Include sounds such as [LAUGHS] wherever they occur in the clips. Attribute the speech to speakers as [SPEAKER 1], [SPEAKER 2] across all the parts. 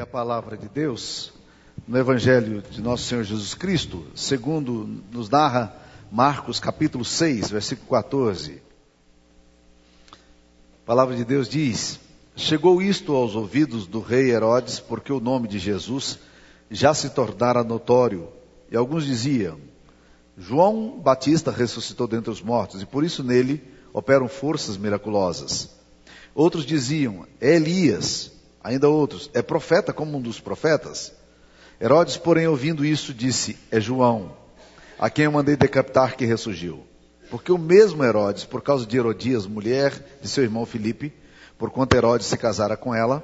[SPEAKER 1] A palavra de Deus no Evangelho de Nosso Senhor Jesus Cristo, segundo nos narra Marcos capítulo 6, versículo 14. A palavra de Deus diz: Chegou isto aos ouvidos do rei Herodes, porque o nome de Jesus já se tornara notório, e alguns diziam: João Batista ressuscitou dentre os mortos, e por isso nele operam forças miraculosas. Outros diziam: É Elias. Ainda outros: É profeta como um dos profetas. Herodes, porém, ouvindo isso, disse: É João, a quem eu mandei decapitar que ressurgiu. Porque o mesmo Herodes, por causa de Herodias, mulher de seu irmão Filipe, porquanto Herodes se casara com ela,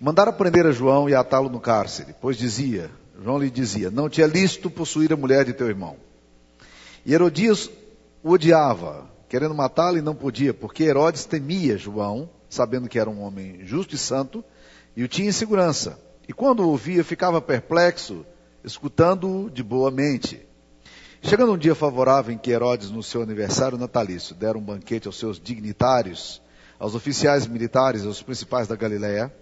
[SPEAKER 1] mandara prender a João e atá-lo no cárcere, pois dizia, João lhe dizia, não te é lícito possuir a mulher de teu irmão. E Herodias o odiava, querendo matá-lo e não podia, porque Herodes temia João, sabendo que era um homem justo e santo, e o tinha em segurança. E quando o ouvia, ficava perplexo, escutando-o de boa mente. Chegando um dia favorável em que Herodes, no seu aniversário natalício, dera um banquete aos seus dignitários, aos oficiais militares, aos principais da Galiléia,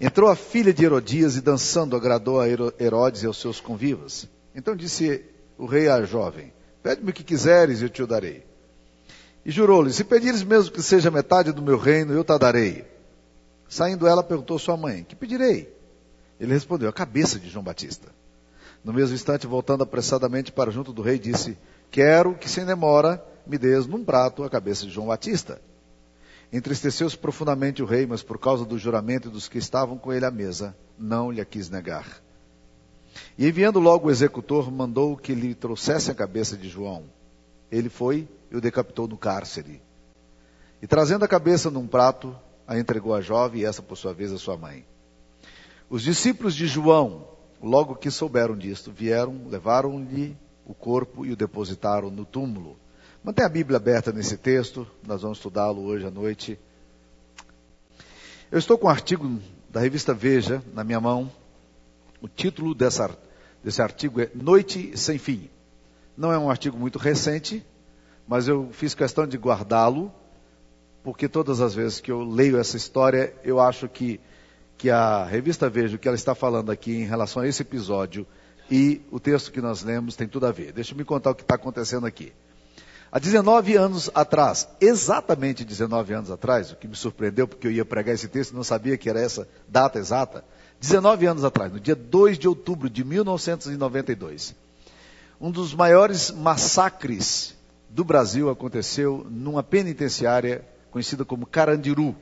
[SPEAKER 1] entrou a filha de Herodias e dançando agradou a Herodes e aos seus convivas. Então disse o rei à jovem: Pede-me o que quiseres e eu te o darei. E jurou-lhe: Se pedires mesmo que seja metade do meu reino, eu te darei. Saindo ela, perguntou sua mãe: Que pedirei? Ele respondeu: A cabeça de João Batista. No mesmo instante, voltando apressadamente para junto do rei, disse: Quero que sem demora me des num prato a cabeça de João Batista. Entristeceu-se profundamente o rei, mas por causa do juramento dos que estavam com ele à mesa, não lhe quis negar. E enviando logo o executor, mandou que lhe trouxesse a cabeça de João. Ele foi e o decapitou no cárcere. E trazendo a cabeça num prato, a entregou à jovem e essa, por sua vez, a sua mãe. Os discípulos de João, logo que souberam disto, vieram, levaram-lhe o corpo e o depositaram no túmulo. Mantenha a Bíblia aberta nesse texto, nós vamos estudá-lo hoje à noite. Eu estou com um artigo da revista Veja na minha mão. O título dessa, desse artigo é Noite Sem Fim. Não é um artigo muito recente, mas eu fiz questão de guardá-lo, porque todas as vezes que eu leio essa história, eu acho que, que a revista Veja, o que ela está falando aqui em relação a esse episódio e o texto que nós lemos tem tudo a ver. Deixa eu me contar o que está acontecendo aqui. Há 19 anos atrás, exatamente 19 anos atrás, o que me surpreendeu porque eu ia pregar esse texto e não sabia que era essa data exata. 19 anos atrás, no dia 2 de outubro de 1992, um dos maiores massacres do Brasil aconteceu numa penitenciária conhecida como Carandiru.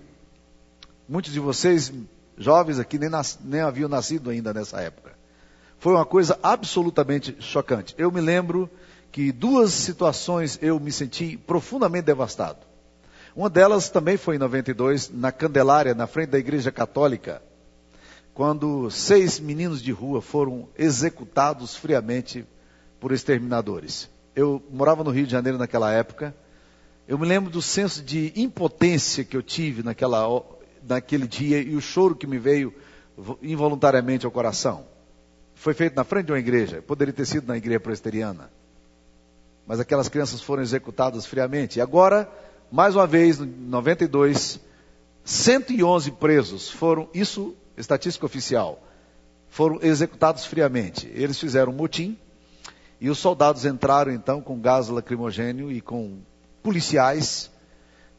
[SPEAKER 1] Muitos de vocês, jovens aqui, nem, nas, nem haviam nascido ainda nessa época. Foi uma coisa absolutamente chocante. Eu me lembro que duas situações eu me senti profundamente devastado. Uma delas também foi em 92, na Candelária, na frente da Igreja Católica, quando seis meninos de rua foram executados friamente por exterminadores. Eu morava no Rio de Janeiro naquela época. Eu me lembro do senso de impotência que eu tive naquela, naquele dia e o choro que me veio involuntariamente ao coração. Foi feito na frente de uma igreja, poderia ter sido na igreja presbiteriana mas aquelas crianças foram executadas friamente. E agora, mais uma vez, em 92, 111 presos foram, isso, estatística oficial, foram executados friamente. Eles fizeram um motim e os soldados entraram então com gás lacrimogênio e com policiais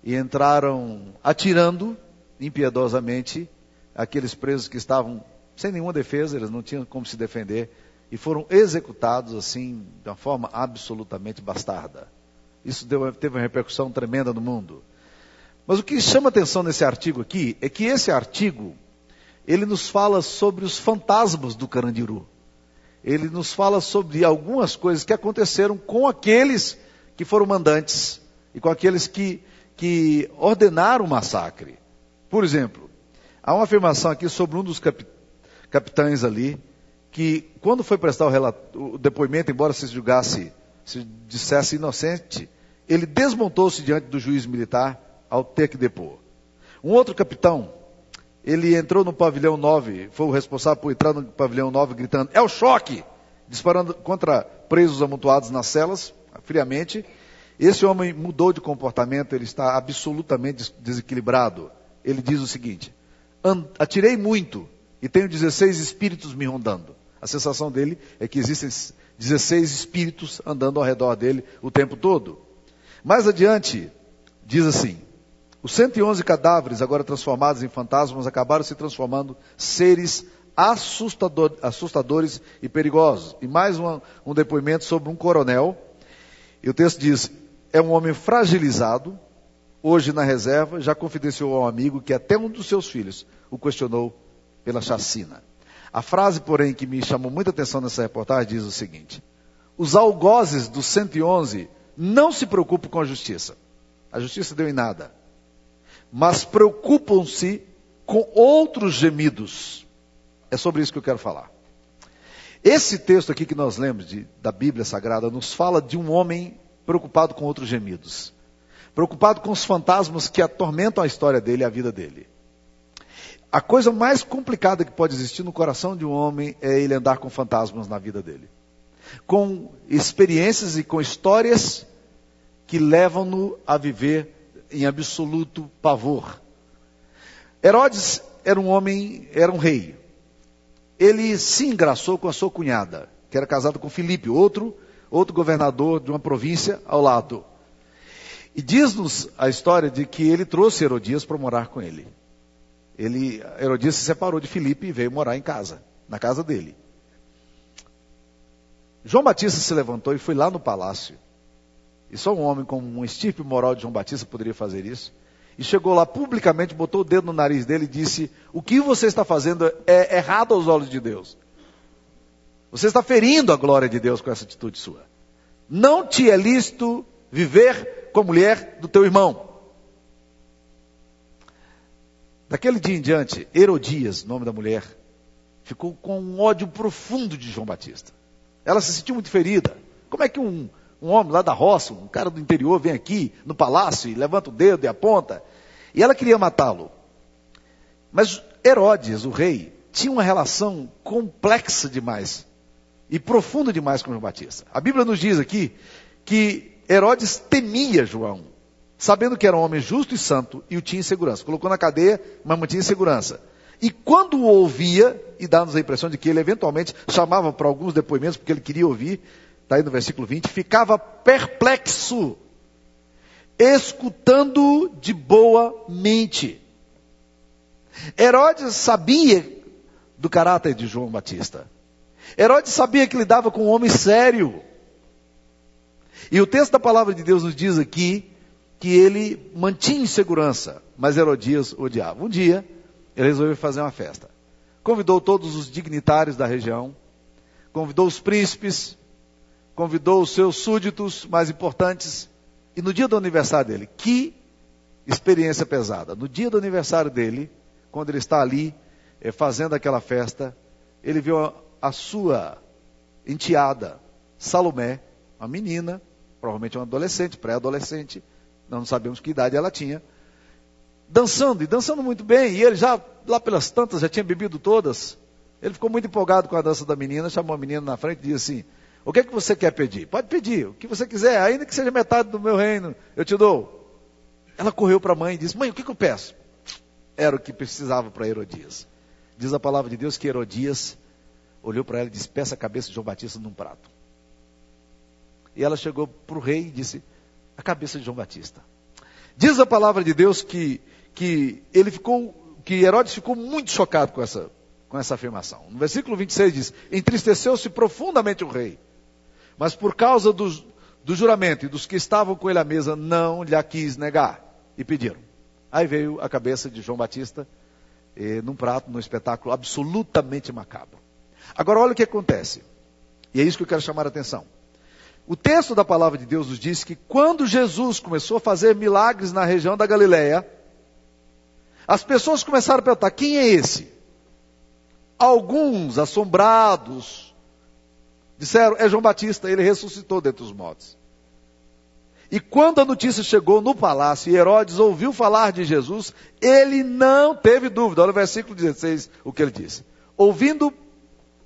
[SPEAKER 1] e entraram atirando impiedosamente aqueles presos que estavam sem nenhuma defesa, eles não tinham como se defender e foram executados assim, de uma forma absolutamente bastarda. Isso deu, teve uma repercussão tremenda no mundo. Mas o que chama atenção nesse artigo aqui é que esse artigo, ele nos fala sobre os fantasmas do Carandiru. Ele nos fala sobre algumas coisas que aconteceram com aqueles que foram mandantes e com aqueles que, que ordenaram o massacre. Por exemplo, há uma afirmação aqui sobre um dos capitães ali, que quando foi prestar o, o depoimento, embora se julgasse, se dissesse inocente, ele desmontou-se diante do juiz militar ao ter que depor. Um outro capitão, ele entrou no pavilhão 9, foi o responsável por entrar no pavilhão 9 gritando, é o choque! Disparando contra presos amontoados nas celas, friamente. Esse homem mudou de comportamento, ele está absolutamente desequilibrado. Ele diz o seguinte: atirei muito, e tenho 16 espíritos me rondando. A sensação dele é que existem 16 espíritos andando ao redor dele o tempo todo. Mais adiante, diz assim: os 111 cadáveres, agora transformados em fantasmas, acabaram se transformando seres assustador, assustadores e perigosos. E mais um, um depoimento sobre um coronel. E o texto diz: é um homem fragilizado, hoje na reserva, já confidenciou ao amigo que até um dos seus filhos o questionou pela chacina. A frase, porém, que me chamou muita atenção nessa reportagem diz o seguinte: os algozes dos 111 não se preocupam com a justiça. A justiça deu em nada mas preocupam-se com outros gemidos. É sobre isso que eu quero falar. Esse texto aqui que nós lemos de, da Bíblia Sagrada nos fala de um homem preocupado com outros gemidos, preocupado com os fantasmas que atormentam a história dele e a vida dele. A coisa mais complicada que pode existir no coração de um homem é ele andar com fantasmas na vida dele, com experiências e com histórias que levam-no a viver em absoluto pavor. Herodes era um homem, era um rei. Ele se engraçou com a sua cunhada, que era casada com Filipe, outro, outro governador de uma província ao lado. E diz-nos a história de que ele trouxe Herodias para morar com ele. Ele, Herodias se separou de Filipe e veio morar em casa, na casa dele. João Batista se levantou e foi lá no palácio e só um homem com um estirpe moral de João Batista poderia fazer isso. E chegou lá publicamente, botou o dedo no nariz dele e disse: O que você está fazendo é errado aos olhos de Deus. Você está ferindo a glória de Deus com essa atitude sua. Não te é lícito viver com a mulher do teu irmão. Daquele dia em diante, Herodias, nome da mulher, ficou com um ódio profundo de João Batista. Ela se sentiu muito ferida. Como é que um um homem lá da roça, um cara do interior, vem aqui no palácio e levanta o dedo e aponta. E ela queria matá-lo. Mas Herodes, o rei, tinha uma relação complexa demais e profunda demais com João Batista. A Bíblia nos diz aqui que Herodes temia João, sabendo que era um homem justo e santo e o tinha em segurança. Colocou na cadeia, mas mantinha em segurança. E quando o ouvia, e dá-nos a impressão de que ele eventualmente chamava para alguns depoimentos, porque ele queria ouvir, está aí no versículo 20, ficava perplexo, escutando de boa mente. Herodes sabia do caráter de João Batista. Herodes sabia que lidava com um homem sério. E o texto da palavra de Deus nos diz aqui que ele mantinha em segurança, mas Herodias odiava. Um dia, ele resolveu fazer uma festa. Convidou todos os dignitários da região, convidou os príncipes, convidou os seus súditos mais importantes, e no dia do aniversário dele, que experiência pesada. No dia do aniversário dele, quando ele está ali é, fazendo aquela festa, ele viu a, a sua enteada, Salomé, uma menina, provavelmente uma adolescente, pré-adolescente, não sabemos que idade ela tinha, dançando, e dançando muito bem, e ele já, lá pelas tantas, já tinha bebido todas. Ele ficou muito empolgado com a dança da menina, chamou a menina na frente e disse assim: o que é que você quer pedir? Pode pedir, o que você quiser, ainda que seja metade do meu reino, eu te dou. Ela correu para a mãe e disse: Mãe, o que, que eu peço? Era o que precisava para Herodias. Diz a palavra de Deus que Herodias olhou para ela e disse: Peça a cabeça de João Batista num prato. E ela chegou para o rei e disse: A cabeça de João Batista. Diz a palavra de Deus que, que ele ficou, que Herodes ficou muito chocado com essa, com essa afirmação. No versículo 26 diz: Entristeceu-se profundamente o rei mas por causa do, juramento e dos que estavam com ele à mesa, não lhe quis negar. E pediram. Aí veio a cabeça de João Batista, eh, num prato, num espetáculo absolutamente macabro. Agora, olha o que acontece. E é isso que eu quero chamar a atenção. O texto da palavra de Deus nos diz que quando Jesus começou a fazer milagres na região da Galileia, as pessoas começaram a perguntar: quem é esse? Alguns, assombrados, Disseram, é João Batista, ele ressuscitou dentre os mortos. E quando a notícia chegou no palácio e Herodes ouviu falar de Jesus, ele não teve dúvida. Olha o versículo 16, o que ele disse. Ouvindo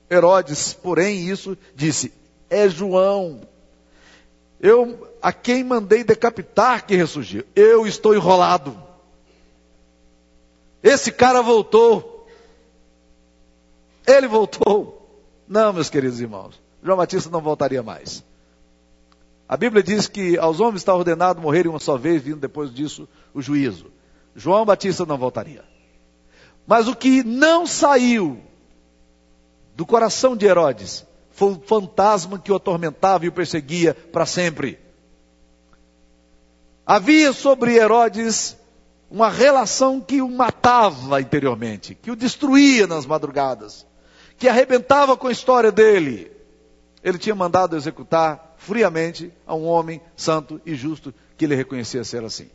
[SPEAKER 1] Herodes, porém, isso, disse: É João. Eu a quem mandei decapitar que ressurgiu. Eu estou enrolado. Esse cara voltou. Ele voltou. Não, meus queridos irmãos, João Batista não voltaria mais. A Bíblia diz que aos homens está ordenado morrerem uma só vez, vindo depois disso o juízo. João Batista não voltaria. Mas o que não saiu do coração de Herodes foi o fantasma que o atormentava e o perseguia para sempre. Havia sobre Herodes uma relação que o matava interiormente, que o destruía nas madrugadas, que arrebentava com a história dele. Ele tinha mandado executar friamente a um homem santo e justo que ele reconhecia ser assim.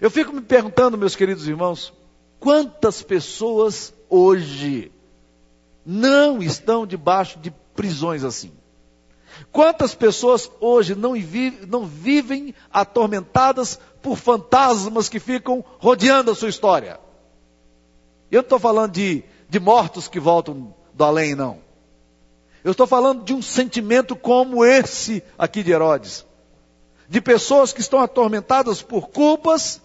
[SPEAKER 1] Eu fico me perguntando, meus queridos irmãos, quantas pessoas hoje não estão debaixo de prisões assim? Quantas pessoas hoje não, vivem, não vivem atormentadas por fantasmas que ficam rodeando a sua história? Eu não estou falando de, de mortos que voltam do além, não. Eu estou falando de um sentimento como esse aqui de Herodes. De pessoas que estão atormentadas por culpas,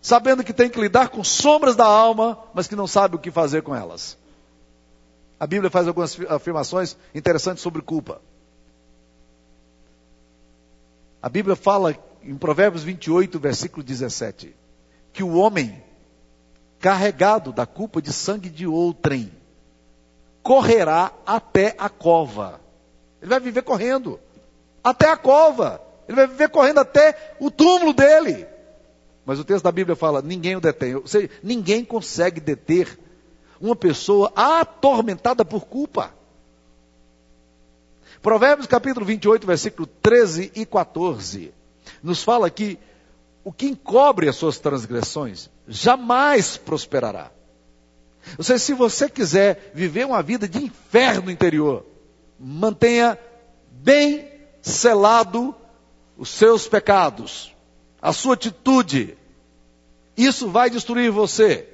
[SPEAKER 1] sabendo que tem que lidar com sombras da alma, mas que não sabe o que fazer com elas. A Bíblia faz algumas afirmações interessantes sobre culpa. A Bíblia fala em Provérbios 28, versículo 17, que o homem carregado da culpa de sangue de outrem correrá até a cova. Ele vai viver correndo até a cova. Ele vai viver correndo até o túmulo dele. Mas o texto da Bíblia fala: ninguém o detém. Ou seja, ninguém consegue deter uma pessoa atormentada por culpa. Provérbios capítulo 28, versículo 13 e 14, nos fala que o que encobre as suas transgressões jamais prosperará. Ou seja, se você quiser viver uma vida de inferno interior, mantenha bem selado os seus pecados, a sua atitude. Isso vai destruir você.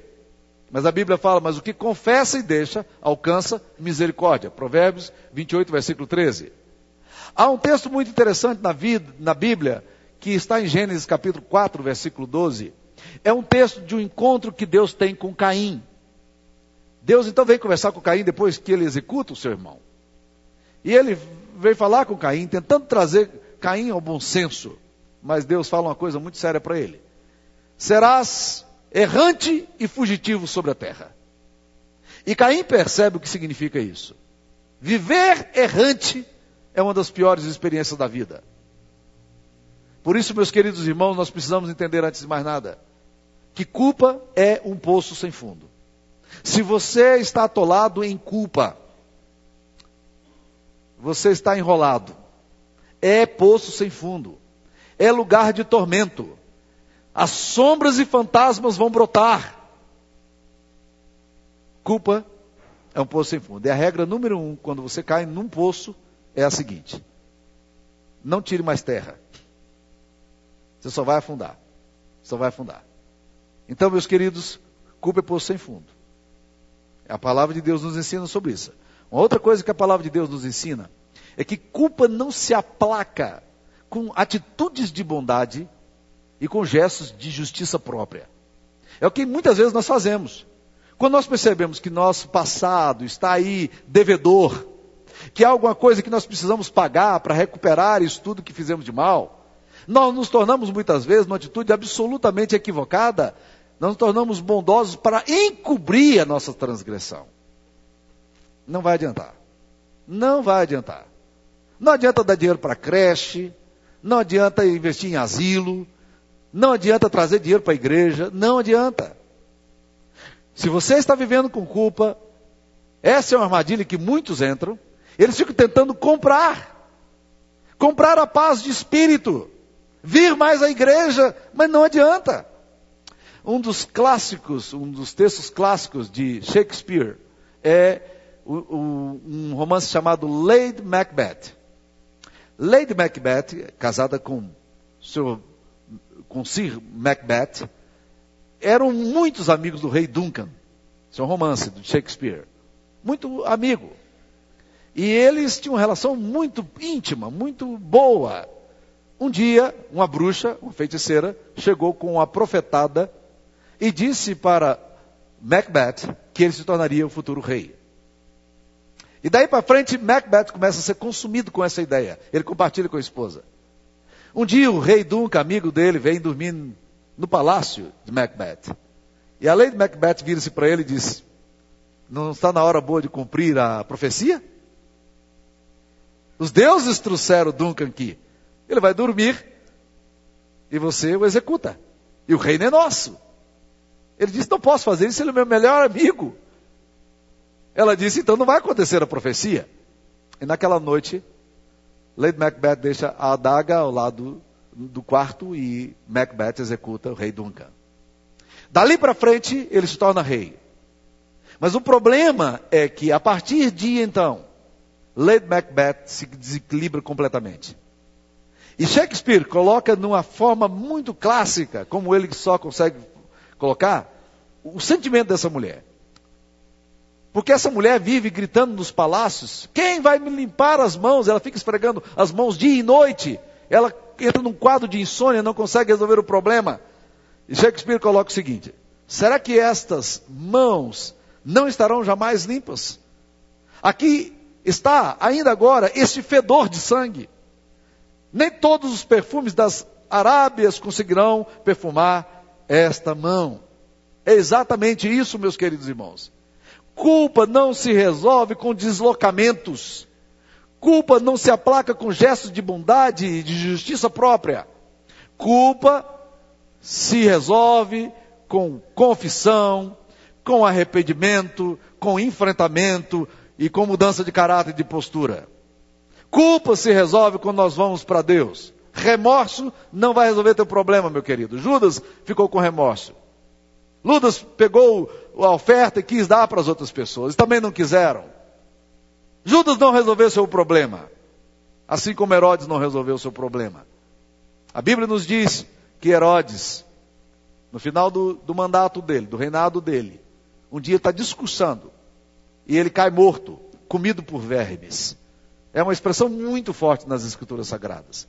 [SPEAKER 1] Mas a Bíblia fala, mas o que confessa e deixa, alcança misericórdia. Provérbios 28, versículo 13. Há um texto muito interessante na, vida, na Bíblia, que está em Gênesis capítulo 4, versículo 12. É um texto de um encontro que Deus tem com Caim. Deus então vem conversar com Caim depois que ele executa o seu irmão. E ele vem falar com Caim, tentando trazer Caim ao bom senso. Mas Deus fala uma coisa muito séria para ele: serás errante e fugitivo sobre a terra. E Caim percebe o que significa isso. Viver errante é uma das piores experiências da vida. Por isso, meus queridos irmãos, nós precisamos entender antes de mais nada que culpa é um poço sem fundo. Se você está atolado em culpa, você está enrolado. É poço sem fundo. É lugar de tormento. As sombras e fantasmas vão brotar. Culpa é um poço sem fundo. E a regra número um, quando você cai num poço, é a seguinte: não tire mais terra. Você só vai afundar. Só vai afundar. Então, meus queridos, culpa é poço sem fundo. A palavra de Deus nos ensina sobre isso. Uma outra coisa que a palavra de Deus nos ensina é que culpa não se aplaca com atitudes de bondade e com gestos de justiça própria. É o que muitas vezes nós fazemos. Quando nós percebemos que nosso passado está aí devedor, que há alguma coisa que nós precisamos pagar para recuperar isso tudo que fizemos de mal, nós nos tornamos muitas vezes numa atitude absolutamente equivocada nós nos tornamos bondosos para encobrir a nossa transgressão. Não vai adiantar. Não vai adiantar. Não adianta dar dinheiro para creche, não adianta investir em asilo, não adianta trazer dinheiro para a igreja, não adianta. Se você está vivendo com culpa, essa é uma armadilha que muitos entram, eles ficam tentando comprar. Comprar a paz de espírito. Vir mais à igreja, mas não adianta. Um dos clássicos, um dos textos clássicos de Shakespeare é um romance chamado Lady Macbeth. Lady Macbeth, casada com, seu, com Sir Macbeth, eram muitos amigos do rei Duncan. Isso é um romance de Shakespeare. Muito amigo. E eles tinham uma relação muito íntima, muito boa. Um dia, uma bruxa, uma feiticeira, chegou com uma profetada e disse para Macbeth que ele se tornaria o futuro rei. E daí para frente, Macbeth começa a ser consumido com essa ideia. Ele compartilha com a esposa. Um dia o rei Duncan, amigo dele, vem dormir no palácio de Macbeth. E a lei de Macbeth vira-se para ele e diz: Não está na hora boa de cumprir a profecia? Os deuses trouxeram Duncan aqui. Ele vai dormir e você o executa. E o reino é nosso. Ele disse: Não posso fazer isso, ele é meu melhor amigo. Ela disse: Então não vai acontecer a profecia. E naquela noite, Lady Macbeth deixa a adaga ao lado do quarto e Macbeth executa o rei Duncan. Dali para frente, ele se torna rei. Mas o problema é que a partir de então, Lady Macbeth se desequilibra completamente. E Shakespeare coloca numa forma muito clássica, como ele só consegue colocar, o sentimento dessa mulher. Porque essa mulher vive gritando nos palácios: quem vai me limpar as mãos? Ela fica esfregando as mãos dia e noite. Ela entra num quadro de insônia, não consegue resolver o problema. E Shakespeare coloca o seguinte: será que estas mãos não estarão jamais limpas? Aqui está, ainda agora, este fedor de sangue. Nem todos os perfumes das Arábias conseguirão perfumar esta mão. É exatamente isso, meus queridos irmãos. Culpa não se resolve com deslocamentos. Culpa não se aplaca com gestos de bondade e de justiça própria. Culpa se resolve com confissão, com arrependimento, com enfrentamento e com mudança de caráter e de postura. Culpa se resolve quando nós vamos para Deus. Remorso não vai resolver teu problema, meu querido. Judas ficou com remorso. Judas pegou a oferta e quis dar para as outras pessoas. Também não quiseram. Judas não resolveu seu problema. Assim como Herodes não resolveu seu problema. A Bíblia nos diz que Herodes, no final do, do mandato dele, do reinado dele, um dia está discursando. E ele cai morto, comido por vermes. É uma expressão muito forte nas escrituras sagradas.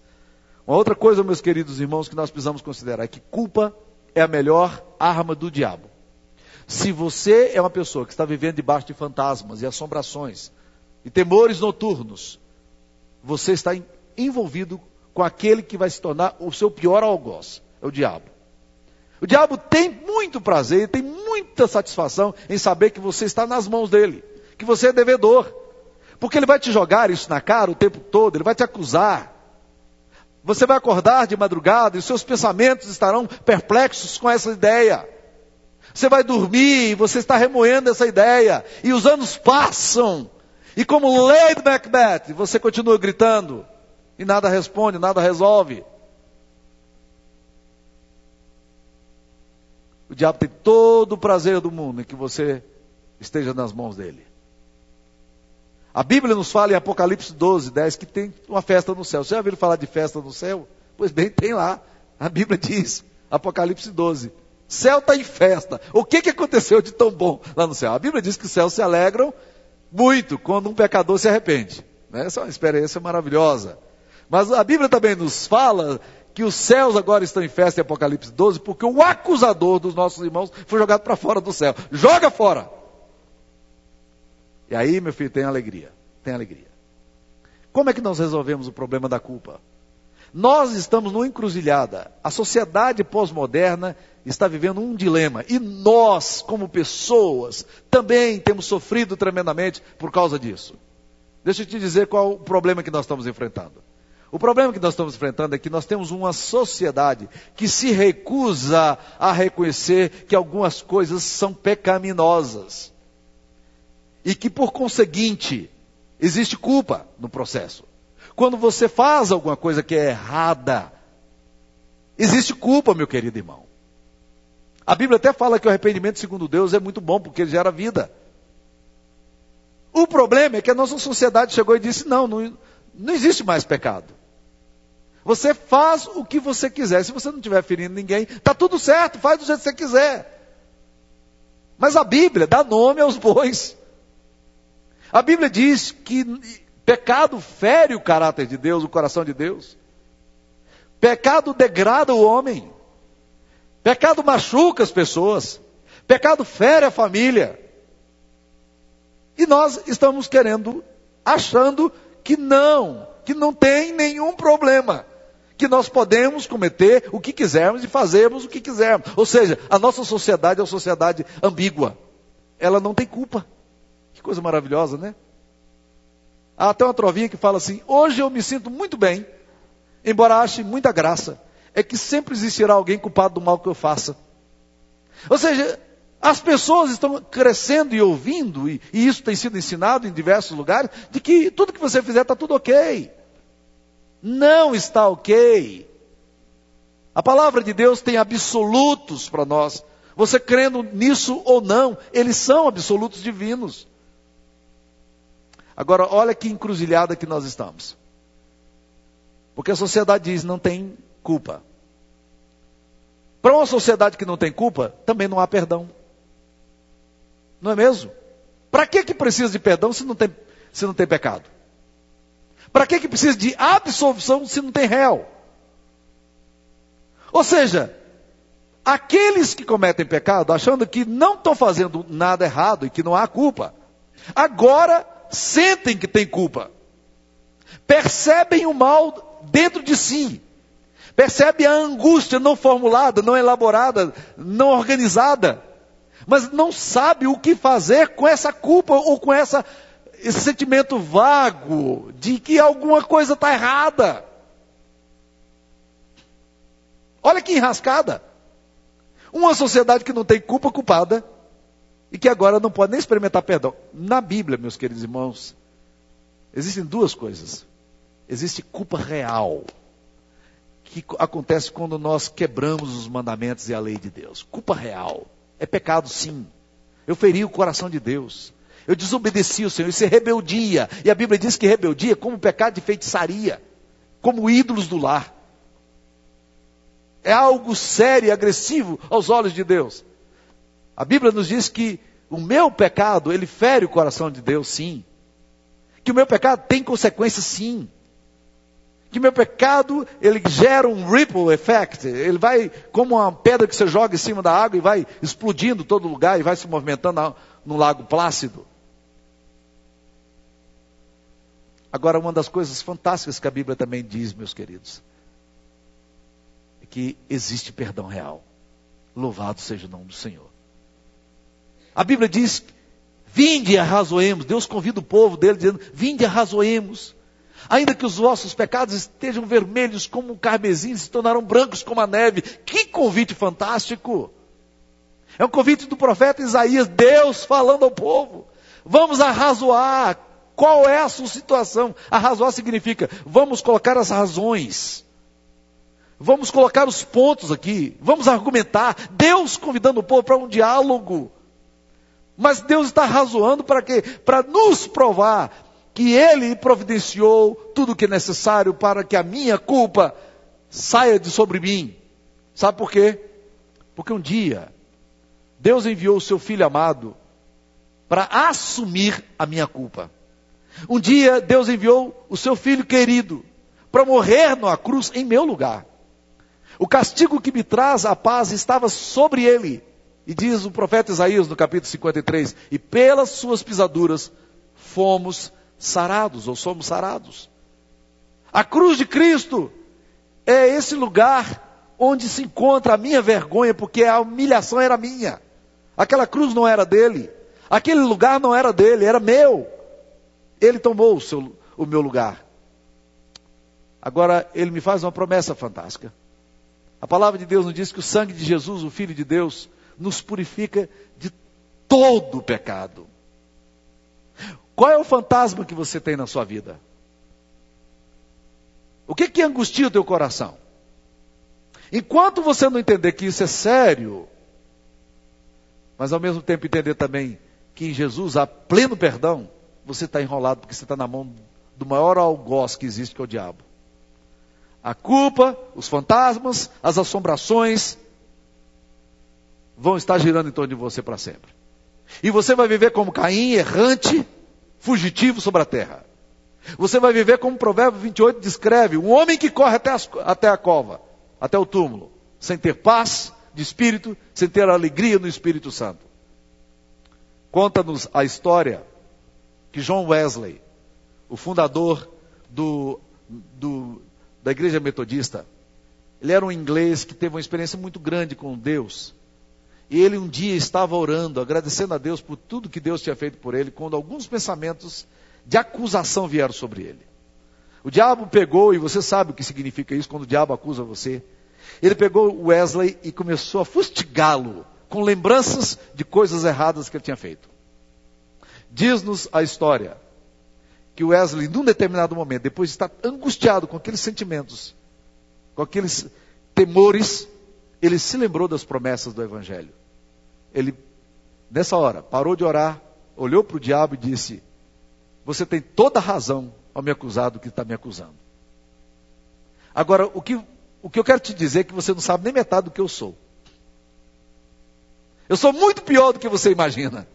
[SPEAKER 1] Uma outra coisa, meus queridos irmãos, que nós precisamos considerar é que culpa é a melhor arma do diabo. Se você é uma pessoa que está vivendo debaixo de fantasmas e assombrações e temores noturnos, você está envolvido com aquele que vai se tornar o seu pior algoz, é o diabo. O diabo tem muito prazer, tem muita satisfação em saber que você está nas mãos dele, que você é devedor. Porque ele vai te jogar isso na cara o tempo todo, ele vai te acusar. Você vai acordar de madrugada e seus pensamentos estarão perplexos com essa ideia. Você vai dormir e você está remoendo essa ideia. E os anos passam. E como Lady Macbeth, você continua gritando. E nada responde, nada resolve. O diabo tem todo o prazer do mundo em que você esteja nas mãos dele. A Bíblia nos fala em Apocalipse 12, 10 que tem uma festa no céu. Você já ouviu falar de festa no céu? Pois bem, tem lá. A Bíblia [LAUGHS] diz, Apocalipse 12. Céu está em festa. O que, que aconteceu de tão bom lá no céu? A Bíblia diz que os céus se alegram muito quando um pecador se arrepende. Né? Essa é uma experiência maravilhosa. Mas a Bíblia também nos fala que os céus agora estão em festa em Apocalipse 12, porque o acusador dos nossos irmãos foi jogado para fora do céu. Joga fora! E aí, meu filho, tem alegria. Tem alegria. Como é que nós resolvemos o problema da culpa? Nós estamos numa encruzilhada. A sociedade pós-moderna está vivendo um dilema. E nós, como pessoas, também temos sofrido tremendamente por causa disso. Deixa eu te dizer qual o problema que nós estamos enfrentando. O problema que nós estamos enfrentando é que nós temos uma sociedade que se recusa a reconhecer que algumas coisas são pecaminosas e que, por conseguinte, existe culpa no processo. Quando você faz alguma coisa que é errada, existe culpa, meu querido irmão. A Bíblia até fala que o arrependimento, segundo Deus, é muito bom porque ele gera vida. O problema é que a nossa sociedade chegou e disse: não, não, não existe mais pecado. Você faz o que você quiser. Se você não estiver ferindo ninguém, está tudo certo, faz do jeito que você quiser. Mas a Bíblia dá nome aos bois. A Bíblia diz que pecado fere o caráter de Deus, o coração de Deus. Pecado degrada o homem. Pecado machuca as pessoas. Pecado fere a família. E nós estamos querendo, achando que não, que não tem nenhum problema. Que nós podemos cometer o que quisermos e fazermos o que quisermos. Ou seja, a nossa sociedade é uma sociedade ambígua. Ela não tem culpa. Que coisa maravilhosa, né? Há até uma trovinha que fala assim: hoje eu me sinto muito bem, embora ache muita graça. É que sempre existirá alguém culpado do mal que eu faça. Ou seja, as pessoas estão crescendo e ouvindo, e, e isso tem sido ensinado em diversos lugares, de que tudo que você fizer está tudo ok. Não está ok. A palavra de Deus tem absolutos para nós. Você crendo nisso ou não, eles são absolutos divinos. Agora, olha que encruzilhada que nós estamos. Porque a sociedade diz não tem culpa. Para uma sociedade que não tem culpa, também não há perdão. Não é mesmo? Para que, que precisa de perdão se não tem, se não tem pecado? Para que, que precisa de absolvição se não tem réu? Ou seja, aqueles que cometem pecado, achando que não estão fazendo nada errado e que não há culpa, agora sentem que tem culpa. Percebem o mal dentro de si. Percebem a angústia não formulada, não elaborada, não organizada mas não sabe o que fazer com essa culpa ou com essa, esse sentimento vago de que alguma coisa está errada. Olha que enrascada. Uma sociedade que não tem culpa culpada e que agora não pode nem experimentar perdão. Na Bíblia, meus queridos irmãos, existem duas coisas. Existe culpa real, que acontece quando nós quebramos os mandamentos e a lei de Deus. Culpa real. É pecado, sim. Eu feri o coração de Deus. Eu desobedeci o Senhor. Isso é rebeldia. E a Bíblia diz que rebeldia é como pecado de feitiçaria, como ídolos do lar. É algo sério e agressivo aos olhos de Deus. A Bíblia nos diz que o meu pecado, ele fere o coração de Deus, sim. Que o meu pecado tem consequências, sim que meu pecado ele gera um ripple effect, ele vai como uma pedra que você joga em cima da água e vai explodindo todo lugar e vai se movimentando no lago plácido. Agora, uma das coisas fantásticas que a Bíblia também diz, meus queridos, é que existe perdão real. Louvado seja o nome do Senhor. A Bíblia diz: vinde e arrazoemos. Deus convida o povo dele dizendo: vinde e arrazoemos. Ainda que os vossos pecados estejam vermelhos como um carmesim, se tornarão brancos como a neve. Que convite fantástico! É um convite do profeta Isaías, Deus falando ao povo. Vamos arrazoar. Qual é a sua situação? Arrazoar significa, vamos colocar as razões. Vamos colocar os pontos aqui. Vamos argumentar. Deus convidando o povo para um diálogo. Mas Deus está razoando para quê? Para nos provar que Ele providenciou tudo o que é necessário para que a minha culpa saia de sobre mim. Sabe por quê? Porque um dia Deus enviou o seu Filho amado para assumir a minha culpa. Um dia Deus enviou o seu Filho querido para morrer na cruz em meu lugar. O castigo que me traz a paz estava sobre ele. E diz o profeta Isaías no capítulo 53: E pelas suas pisaduras fomos sarados, ou somos sarados. A cruz de Cristo é esse lugar onde se encontra a minha vergonha, porque a humilhação era minha. Aquela cruz não era dele. Aquele lugar não era dele, era meu. Ele tomou o, seu, o meu lugar. Agora, ele me faz uma promessa fantástica. A palavra de Deus nos diz que o sangue de Jesus, o Filho de Deus, nos purifica de todo o pecado. Qual é o fantasma que você tem na sua vida? O que que angustia o teu coração? Enquanto você não entender que isso é sério, mas ao mesmo tempo entender também que em Jesus há pleno perdão, você está enrolado porque você está na mão do maior algoz que existe, que é o diabo. A culpa, os fantasmas, as assombrações vão estar girando em torno de você para sempre. E você vai viver como Caim, errante, fugitivo sobre a terra. Você vai viver como o provérbio 28 descreve, um homem que corre até, as, até a cova, até o túmulo, sem ter paz de espírito, sem ter alegria no Espírito Santo. Conta-nos a história que John Wesley, o fundador do, do, da igreja metodista, ele era um inglês que teve uma experiência muito grande com Deus. E ele um dia estava orando, agradecendo a Deus por tudo que Deus tinha feito por ele, quando alguns pensamentos de acusação vieram sobre ele. O diabo pegou, e você sabe o que significa isso quando o diabo acusa você. Ele pegou Wesley e começou a fustigá-lo com lembranças de coisas erradas que ele tinha feito. Diz-nos a história que Wesley, num determinado momento, depois de estar angustiado com aqueles sentimentos, com aqueles temores, ele se lembrou das promessas do Evangelho. Ele, nessa hora, parou de orar, olhou para o diabo e disse: Você tem toda a razão ao me acusar do que está me acusando. Agora, o que, o que eu quero te dizer é que você não sabe nem metade do que eu sou. Eu sou muito pior do que você imagina.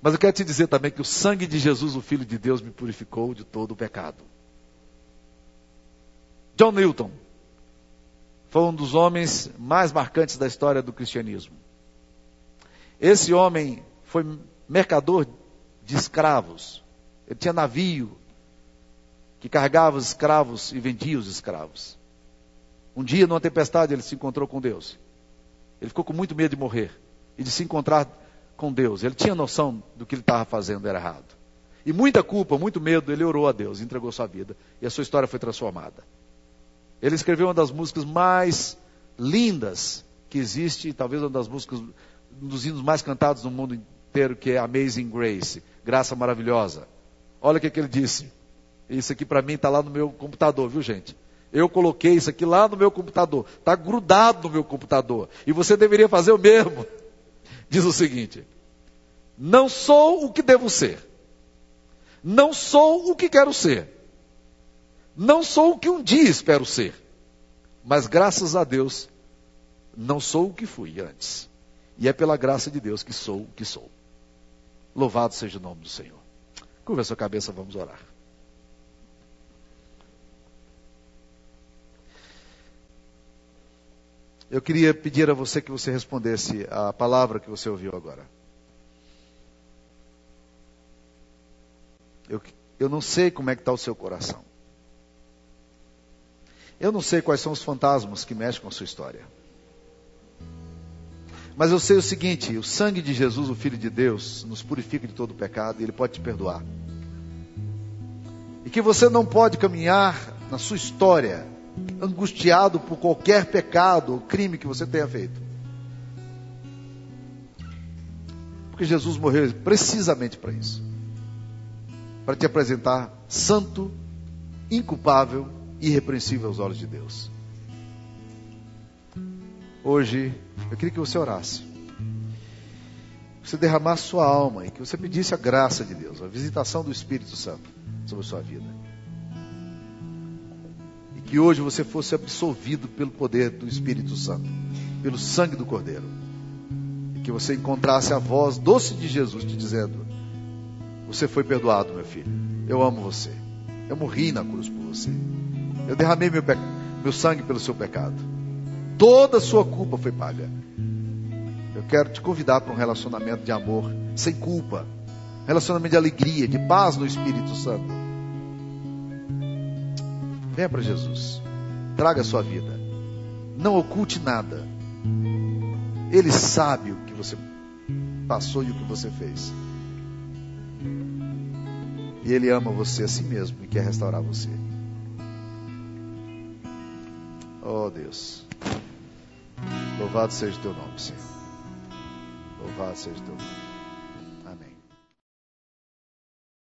[SPEAKER 1] Mas eu quero te dizer também que o sangue de Jesus, o Filho de Deus, me purificou de todo o pecado. John Newton foi um dos homens mais marcantes da história do cristianismo. Esse homem foi mercador de escravos. Ele tinha navio que carregava os escravos e vendia os escravos. Um dia, numa tempestade, ele se encontrou com Deus. Ele ficou com muito medo de morrer e de se encontrar com Deus. Ele tinha noção do que ele estava fazendo era errado. E muita culpa, muito medo, ele orou a Deus, entregou sua vida. E a sua história foi transformada. Ele escreveu uma das músicas mais lindas que existe, talvez uma das músicas, um dos hinos mais cantados no mundo inteiro, que é Amazing Grace, Graça Maravilhosa. Olha o que, que ele disse. Isso aqui para mim está lá no meu computador, viu gente? Eu coloquei isso aqui lá no meu computador. Está grudado no meu computador. E você deveria fazer o mesmo. [LAUGHS] Diz o seguinte: Não sou o que devo ser. Não sou o que quero ser. Não sou o que um dia espero ser. Mas graças a Deus, não sou o que fui antes. E é pela graça de Deus que sou o que sou. Louvado seja o nome do Senhor. Curva sua cabeça, vamos orar. Eu queria pedir a você que você respondesse a palavra que você ouviu agora. Eu, eu não sei como é que está o seu coração. Eu não sei quais são os fantasmas que mexem com a sua história. Mas eu sei o seguinte: o sangue de Jesus, o Filho de Deus, nos purifica de todo pecado e Ele pode te perdoar. E que você não pode caminhar na sua história angustiado por qualquer pecado ou crime que você tenha feito. Porque Jesus morreu precisamente para isso para te apresentar santo, inculpável irrepreensível aos olhos de Deus. Hoje, eu queria que você orasse. Você derramasse sua alma e que você pedisse a graça de Deus, a visitação do Espírito Santo sobre a sua vida que hoje você fosse absolvido pelo poder do Espírito Santo, pelo sangue do Cordeiro. E que você encontrasse a voz doce de Jesus te dizendo: Você foi perdoado, meu filho. Eu amo você. Eu morri na cruz por você. Eu derramei meu, meu sangue pelo seu pecado. Toda a sua culpa foi paga. Eu quero te convidar para um relacionamento de amor sem culpa, relacionamento de alegria, de paz no Espírito Santo Venha para Jesus. Traga a sua vida. Não oculte nada. Ele sabe o que você passou e o que você fez. E Ele ama você a si mesmo e quer restaurar você. Oh Deus. Louvado seja o teu nome, Senhor. Louvado seja o teu nome.